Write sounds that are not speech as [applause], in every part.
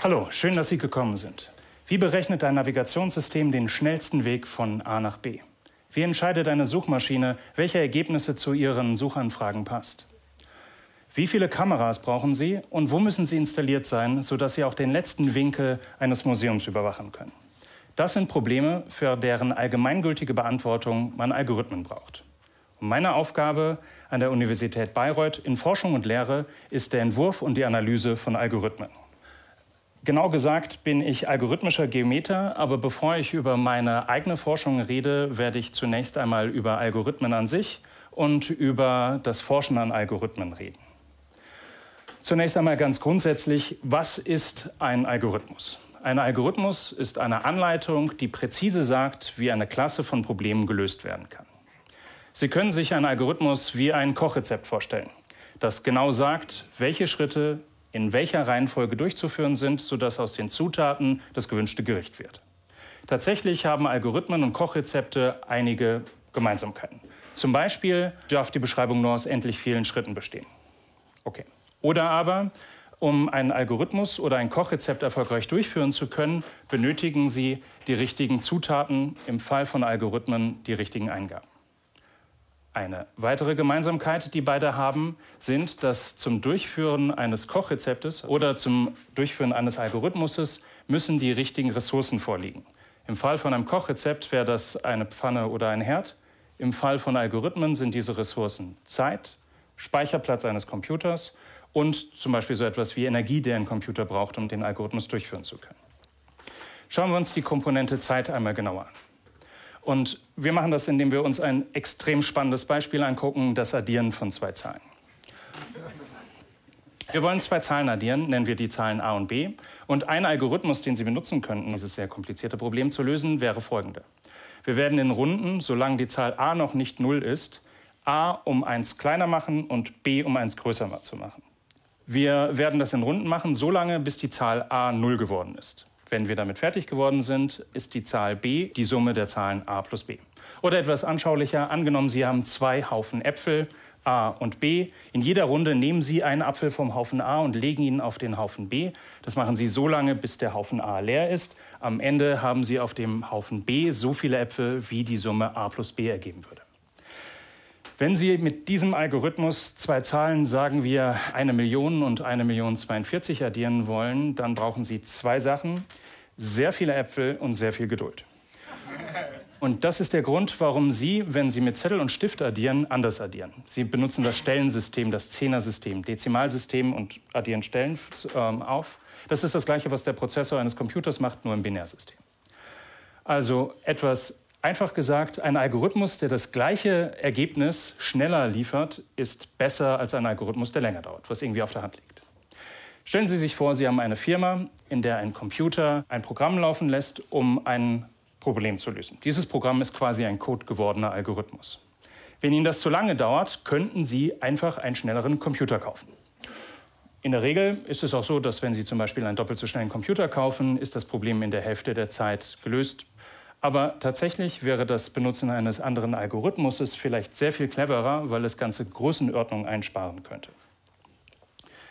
Hallo, schön, dass Sie gekommen sind. Wie berechnet ein Navigationssystem den schnellsten Weg von A nach B? Wie entscheidet eine Suchmaschine, welche Ergebnisse zu Ihren Suchanfragen passt? Wie viele Kameras brauchen Sie und wo müssen sie installiert sein, sodass Sie auch den letzten Winkel eines Museums überwachen können? Das sind Probleme, für deren allgemeingültige Beantwortung man Algorithmen braucht. Und meine Aufgabe an der Universität Bayreuth in Forschung und Lehre ist der Entwurf und die Analyse von Algorithmen. Genau gesagt bin ich algorithmischer Geometer, aber bevor ich über meine eigene Forschung rede, werde ich zunächst einmal über Algorithmen an sich und über das Forschen an Algorithmen reden. Zunächst einmal ganz grundsätzlich, was ist ein Algorithmus? Ein Algorithmus ist eine Anleitung, die präzise sagt, wie eine Klasse von Problemen gelöst werden kann. Sie können sich einen Algorithmus wie ein Kochrezept vorstellen, das genau sagt, welche Schritte in welcher Reihenfolge durchzuführen sind, sodass aus den Zutaten das gewünschte Gericht wird. Tatsächlich haben Algorithmen und Kochrezepte einige Gemeinsamkeiten. Zum Beispiel darf die Beschreibung nur aus endlich vielen Schritten bestehen. Okay. Oder aber, um einen Algorithmus oder ein Kochrezept erfolgreich durchführen zu können, benötigen Sie die richtigen Zutaten, im Fall von Algorithmen die richtigen Eingaben. Eine weitere Gemeinsamkeit, die beide haben, sind, dass zum Durchführen eines Kochrezeptes oder zum Durchführen eines Algorithmuses müssen die richtigen Ressourcen vorliegen. Im Fall von einem Kochrezept wäre das eine Pfanne oder ein Herd. Im Fall von Algorithmen sind diese Ressourcen Zeit, Speicherplatz eines Computers und zum Beispiel so etwas wie Energie, die ein Computer braucht, um den Algorithmus durchführen zu können. Schauen wir uns die Komponente Zeit einmal genauer an. Und wir machen das, indem wir uns ein extrem spannendes Beispiel angucken, das Addieren von zwei Zahlen. Wir wollen zwei Zahlen addieren, nennen wir die Zahlen a und b. Und ein Algorithmus, den Sie benutzen könnten, dieses sehr komplizierte Problem zu lösen, wäre folgender. Wir werden in Runden, solange die Zahl a noch nicht 0 ist, a um 1 kleiner machen und b um 1 größer zu machen. Wir werden das in Runden machen, solange bis die Zahl a 0 geworden ist. Wenn wir damit fertig geworden sind, ist die Zahl b die Summe der Zahlen a plus b. Oder etwas anschaulicher, angenommen, Sie haben zwei Haufen Äpfel, A und B. In jeder Runde nehmen Sie einen Apfel vom Haufen A und legen ihn auf den Haufen B. Das machen Sie so lange, bis der Haufen A leer ist. Am Ende haben Sie auf dem Haufen B so viele Äpfel, wie die Summe A plus B ergeben würde. Wenn Sie mit diesem Algorithmus zwei Zahlen, sagen wir eine Million und eine Million 42 addieren wollen, dann brauchen Sie zwei Sachen, sehr viele Äpfel und sehr viel Geduld. Und das ist der Grund, warum Sie, wenn Sie mit Zettel und Stift addieren, anders addieren. Sie benutzen das Stellensystem, das Zehnersystem, Dezimalsystem und addieren Stellen ähm, auf. Das ist das Gleiche, was der Prozessor eines Computers macht, nur im Binärsystem. Also etwas Einfach gesagt, ein Algorithmus, der das gleiche Ergebnis schneller liefert, ist besser als ein Algorithmus, der länger dauert, was irgendwie auf der Hand liegt. Stellen Sie sich vor, Sie haben eine Firma, in der ein Computer ein Programm laufen lässt, um ein Problem zu lösen. Dieses Programm ist quasi ein codegewordener Algorithmus. Wenn Ihnen das zu lange dauert, könnten Sie einfach einen schnelleren Computer kaufen. In der Regel ist es auch so, dass wenn Sie zum Beispiel einen doppelt so schnellen Computer kaufen, ist das Problem in der Hälfte der Zeit gelöst. Aber tatsächlich wäre das Benutzen eines anderen Algorithmus vielleicht sehr viel cleverer, weil es ganze Größenordnungen einsparen könnte.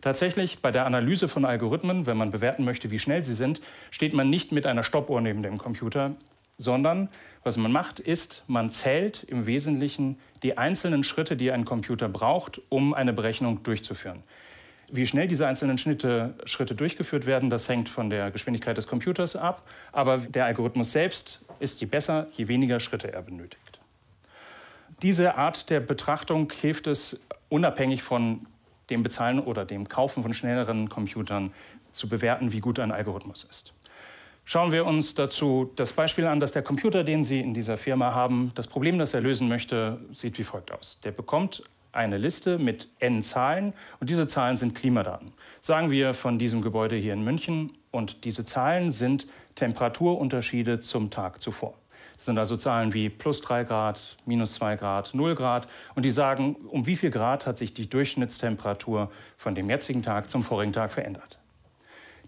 Tatsächlich bei der Analyse von Algorithmen, wenn man bewerten möchte, wie schnell sie sind, steht man nicht mit einer Stoppuhr neben dem Computer, sondern was man macht, ist, man zählt im Wesentlichen die einzelnen Schritte, die ein Computer braucht, um eine Berechnung durchzuführen. Wie schnell diese einzelnen Schritte, Schritte durchgeführt werden, das hängt von der Geschwindigkeit des Computers ab. Aber der Algorithmus selbst ist je besser, je weniger Schritte er benötigt. Diese Art der Betrachtung hilft es, unabhängig von dem Bezahlen oder dem Kaufen von schnelleren Computern zu bewerten, wie gut ein Algorithmus ist. Schauen wir uns dazu das Beispiel an, dass der Computer, den Sie in dieser Firma haben, das Problem, das er lösen möchte, sieht wie folgt aus. Der bekommt eine Liste mit n Zahlen und diese Zahlen sind Klimadaten. Sagen wir von diesem Gebäude hier in München und diese Zahlen sind Temperaturunterschiede zum Tag zuvor. Das sind also Zahlen wie plus 3 Grad, minus 2 Grad, 0 Grad und die sagen, um wie viel Grad hat sich die Durchschnittstemperatur von dem jetzigen Tag zum vorigen Tag verändert.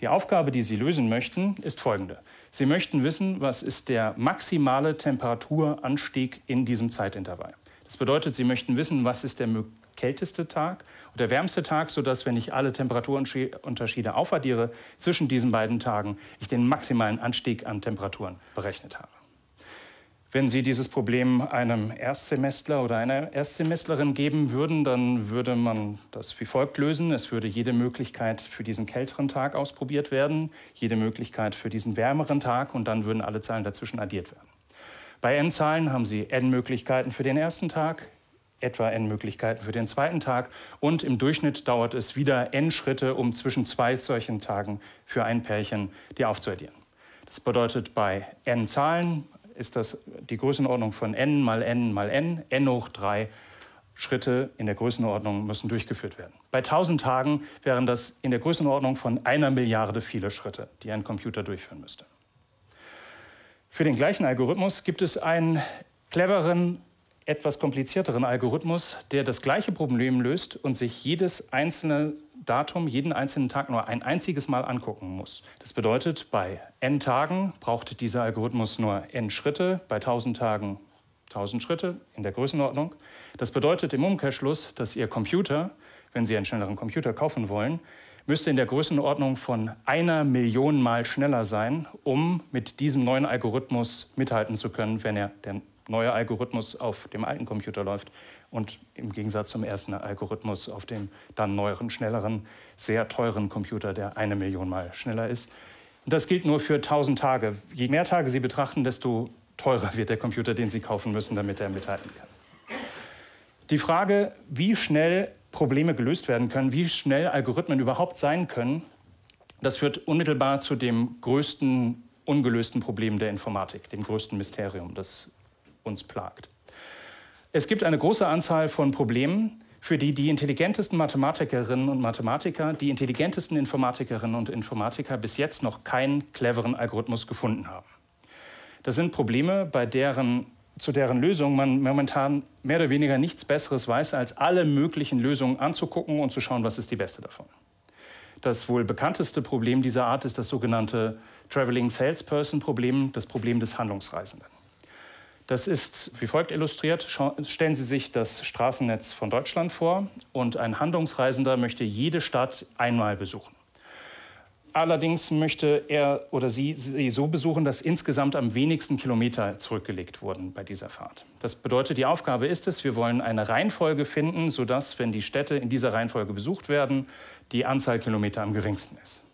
Die Aufgabe, die Sie lösen möchten, ist folgende. Sie möchten wissen, was ist der maximale Temperaturanstieg in diesem Zeitintervall. Das bedeutet, Sie möchten wissen, was ist der kälteste Tag und der wärmste Tag, sodass, wenn ich alle Temperaturunterschiede aufaddiere zwischen diesen beiden Tagen, ich den maximalen Anstieg an Temperaturen berechnet habe. Wenn Sie dieses Problem einem Erstsemestler oder einer Erstsemestlerin geben würden, dann würde man das wie folgt lösen. Es würde jede Möglichkeit für diesen kälteren Tag ausprobiert werden, jede Möglichkeit für diesen wärmeren Tag und dann würden alle Zahlen dazwischen addiert werden. Bei n-Zahlen haben Sie n Möglichkeiten für den ersten Tag, etwa n Möglichkeiten für den zweiten Tag und im Durchschnitt dauert es wieder n Schritte, um zwischen zwei solchen Tagen für ein Pärchen die aufzuaddieren. Das bedeutet bei n Zahlen ist das die Größenordnung von n mal n mal n, n hoch 3 Schritte in der Größenordnung müssen durchgeführt werden. Bei 1000 Tagen wären das in der Größenordnung von einer Milliarde viele Schritte, die ein Computer durchführen müsste. Für den gleichen Algorithmus gibt es einen cleveren, etwas komplizierteren Algorithmus, der das gleiche Problem löst und sich jedes einzelne Datum jeden einzelnen Tag nur ein einziges Mal angucken muss. Das bedeutet, bei n Tagen braucht dieser Algorithmus nur n Schritte, bei 1000 Tagen 1000 Schritte in der Größenordnung. Das bedeutet im Umkehrschluss, dass Ihr Computer, wenn Sie einen schnelleren Computer kaufen wollen, müsste in der Größenordnung von einer Million Mal schneller sein, um mit diesem neuen Algorithmus mithalten zu können, wenn er der neue Algorithmus auf dem alten Computer läuft und im Gegensatz zum ersten Algorithmus auf dem dann neueren, schnelleren, sehr teuren Computer, der eine Million Mal schneller ist. Und das gilt nur für 1000 Tage. Je mehr Tage Sie betrachten, desto teurer wird der Computer, den Sie kaufen müssen, damit er mithalten kann. Die Frage, wie schnell Probleme gelöst werden können, wie schnell Algorithmen überhaupt sein können, das führt unmittelbar zu dem größten ungelösten Problem der Informatik, dem größten Mysterium, das uns plagt. Es gibt eine große Anzahl von Problemen, für die die intelligentesten Mathematikerinnen und Mathematiker, die intelligentesten Informatikerinnen und Informatiker bis jetzt noch keinen cleveren Algorithmus gefunden haben. Das sind Probleme, bei deren, zu deren Lösung man momentan mehr oder weniger nichts Besseres weiß, als alle möglichen Lösungen anzugucken und zu schauen, was ist die beste davon. Das wohl bekannteste Problem dieser Art ist das sogenannte Traveling Salesperson Problem, das Problem des Handlungsreisenden. Das ist wie folgt illustriert. Stellen Sie sich das Straßennetz von Deutschland vor und ein Handlungsreisender möchte jede Stadt einmal besuchen. Allerdings möchte er oder sie sie so besuchen, dass insgesamt am wenigsten Kilometer zurückgelegt wurden bei dieser Fahrt. Das bedeutet, die Aufgabe ist es, wir wollen eine Reihenfolge finden, sodass, wenn die Städte in dieser Reihenfolge besucht werden, die Anzahl Kilometer am geringsten ist.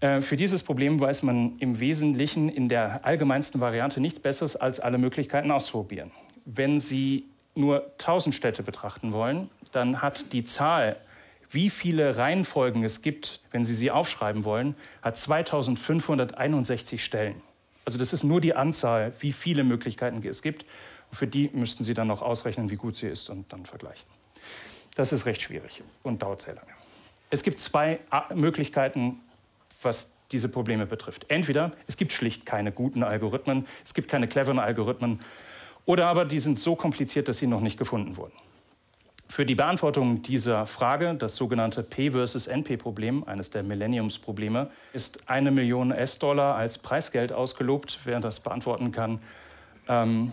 Äh, für dieses Problem weiß man im Wesentlichen in der allgemeinsten Variante nichts Besseres, als alle Möglichkeiten auszuprobieren. Wenn Sie nur 1000 Städte betrachten wollen, dann hat die Zahl, wie viele Reihenfolgen es gibt, wenn Sie sie aufschreiben wollen, hat 2561 Stellen. Also das ist nur die Anzahl, wie viele Möglichkeiten es gibt. Und für die müssten Sie dann noch ausrechnen, wie gut sie ist und dann vergleichen. Das ist recht schwierig und dauert sehr lange. Es gibt zwei Möglichkeiten, was diese Probleme betrifft. Entweder es gibt schlicht keine guten Algorithmen, es gibt keine cleveren Algorithmen, oder aber die sind so kompliziert, dass sie noch nicht gefunden wurden. Für die Beantwortung dieser Frage, das sogenannte P versus NP-Problem, eines der Millenniums-Probleme, ist eine Million S-Dollar als Preisgeld ausgelobt. Wer das beantworten kann, ähm,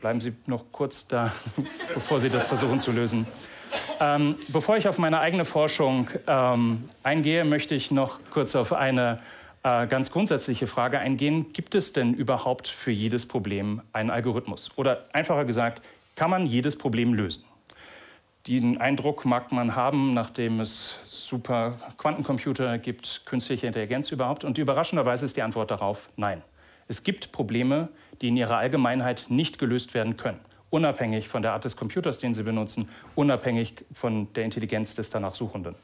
bleiben Sie noch kurz da, [laughs] bevor Sie das versuchen zu lösen. Ähm, bevor ich auf meine eigene Forschung ähm, eingehe, möchte ich noch kurz auf eine äh, ganz grundsätzliche Frage eingehen. Gibt es denn überhaupt für jedes Problem einen Algorithmus? Oder einfacher gesagt, kann man jedes Problem lösen? Den Eindruck mag man haben, nachdem es super Quantencomputer gibt, künstliche Intelligenz überhaupt. Und überraschenderweise ist die Antwort darauf nein. Es gibt Probleme, die in ihrer Allgemeinheit nicht gelöst werden können unabhängig von der Art des Computers, den Sie benutzen, unabhängig von der Intelligenz des danach Suchenden.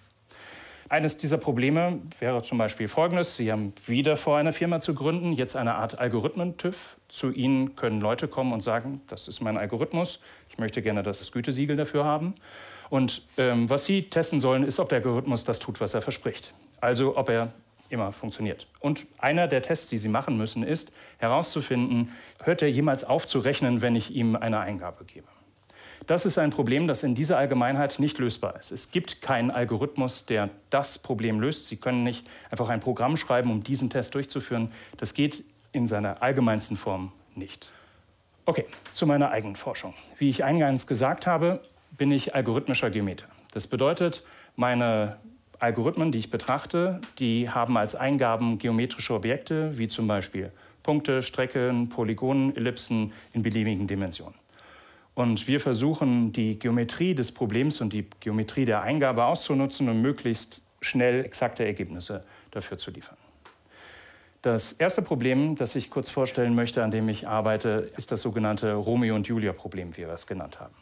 Eines dieser Probleme wäre zum Beispiel folgendes. Sie haben wieder vor, eine Firma zu gründen, jetzt eine Art Algorithmen-TÜV. Zu Ihnen können Leute kommen und sagen, das ist mein Algorithmus, ich möchte gerne das Gütesiegel dafür haben. Und ähm, was Sie testen sollen, ist, ob der Algorithmus das tut, was er verspricht. Also ob er immer funktioniert. Und einer der Tests, die Sie machen müssen, ist herauszufinden, hört er jemals auf zu rechnen, wenn ich ihm eine Eingabe gebe. Das ist ein Problem, das in dieser Allgemeinheit nicht lösbar ist. Es gibt keinen Algorithmus, der das Problem löst. Sie können nicht einfach ein Programm schreiben, um diesen Test durchzuführen. Das geht in seiner allgemeinsten Form nicht. Okay, zu meiner eigenen Forschung. Wie ich eingangs gesagt habe, bin ich algorithmischer Geometer. Das bedeutet, meine Algorithmen, die ich betrachte, die haben als Eingaben geometrische Objekte, wie zum Beispiel Punkte, Strecken, Polygonen, Ellipsen in beliebigen Dimensionen. Und wir versuchen, die Geometrie des Problems und die Geometrie der Eingabe auszunutzen und möglichst schnell exakte Ergebnisse dafür zu liefern. Das erste Problem, das ich kurz vorstellen möchte, an dem ich arbeite, ist das sogenannte Romeo und Julia-Problem, wie wir es genannt haben.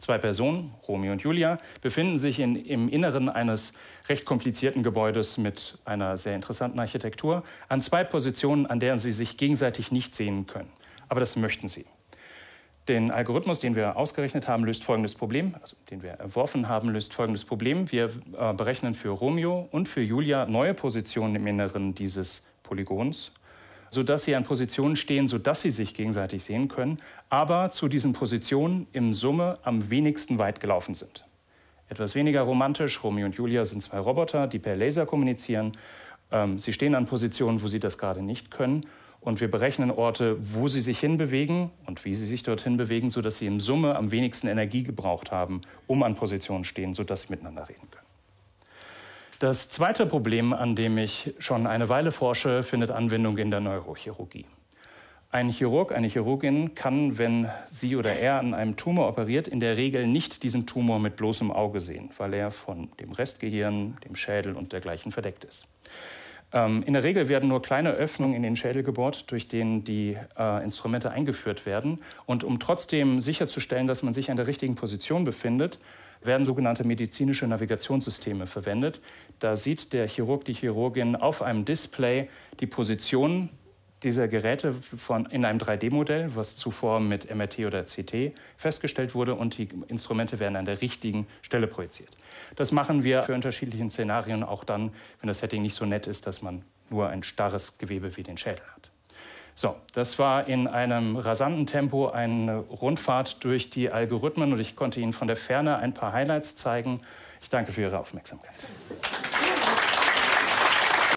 Zwei Personen, Romeo und Julia, befinden sich in, im Inneren eines recht komplizierten Gebäudes mit einer sehr interessanten Architektur an zwei Positionen, an deren sie sich gegenseitig nicht sehen können. Aber das möchten sie. Den Algorithmus, den wir ausgerechnet haben, löst folgendes Problem, also den wir entworfen haben, löst folgendes Problem. Wir äh, berechnen für Romeo und für Julia neue Positionen im Inneren dieses Polygons, sodass sie an Positionen stehen, sodass sie sich gegenseitig sehen können, aber zu diesen Positionen im Summe am wenigsten weit gelaufen sind. Etwas weniger romantisch, Romeo und Julia sind zwei Roboter, die per Laser kommunizieren. Ähm, sie stehen an Positionen, wo sie das gerade nicht können und wir berechnen Orte, wo sie sich hinbewegen und wie sie sich dorthin bewegen, sodass sie im Summe am wenigsten Energie gebraucht haben, um an Positionen stehen, sodass sie miteinander reden können. Das zweite Problem, an dem ich schon eine Weile forsche, findet Anwendung in der Neurochirurgie. Ein Chirurg, eine Chirurgin kann, wenn sie oder er an einem Tumor operiert, in der Regel nicht diesen Tumor mit bloßem Auge sehen, weil er von dem Restgehirn, dem Schädel und dergleichen verdeckt ist. Ähm, in der Regel werden nur kleine Öffnungen in den Schädel gebohrt, durch denen die äh, Instrumente eingeführt werden. Und um trotzdem sicherzustellen, dass man sich an der richtigen Position befindet, werden sogenannte medizinische Navigationssysteme verwendet. Da sieht der Chirurg, die Chirurgin auf einem Display die Position dieser Geräte von, in einem 3D-Modell, was zuvor mit MRT oder CT festgestellt wurde, und die Instrumente werden an der richtigen Stelle projiziert. Das machen wir für unterschiedliche Szenarien auch dann, wenn das Setting nicht so nett ist, dass man nur ein starres Gewebe wie den Schädel hat. So, das war in einem rasanten Tempo eine Rundfahrt durch die Algorithmen und ich konnte Ihnen von der Ferne ein paar Highlights zeigen. Ich danke für Ihre Aufmerksamkeit.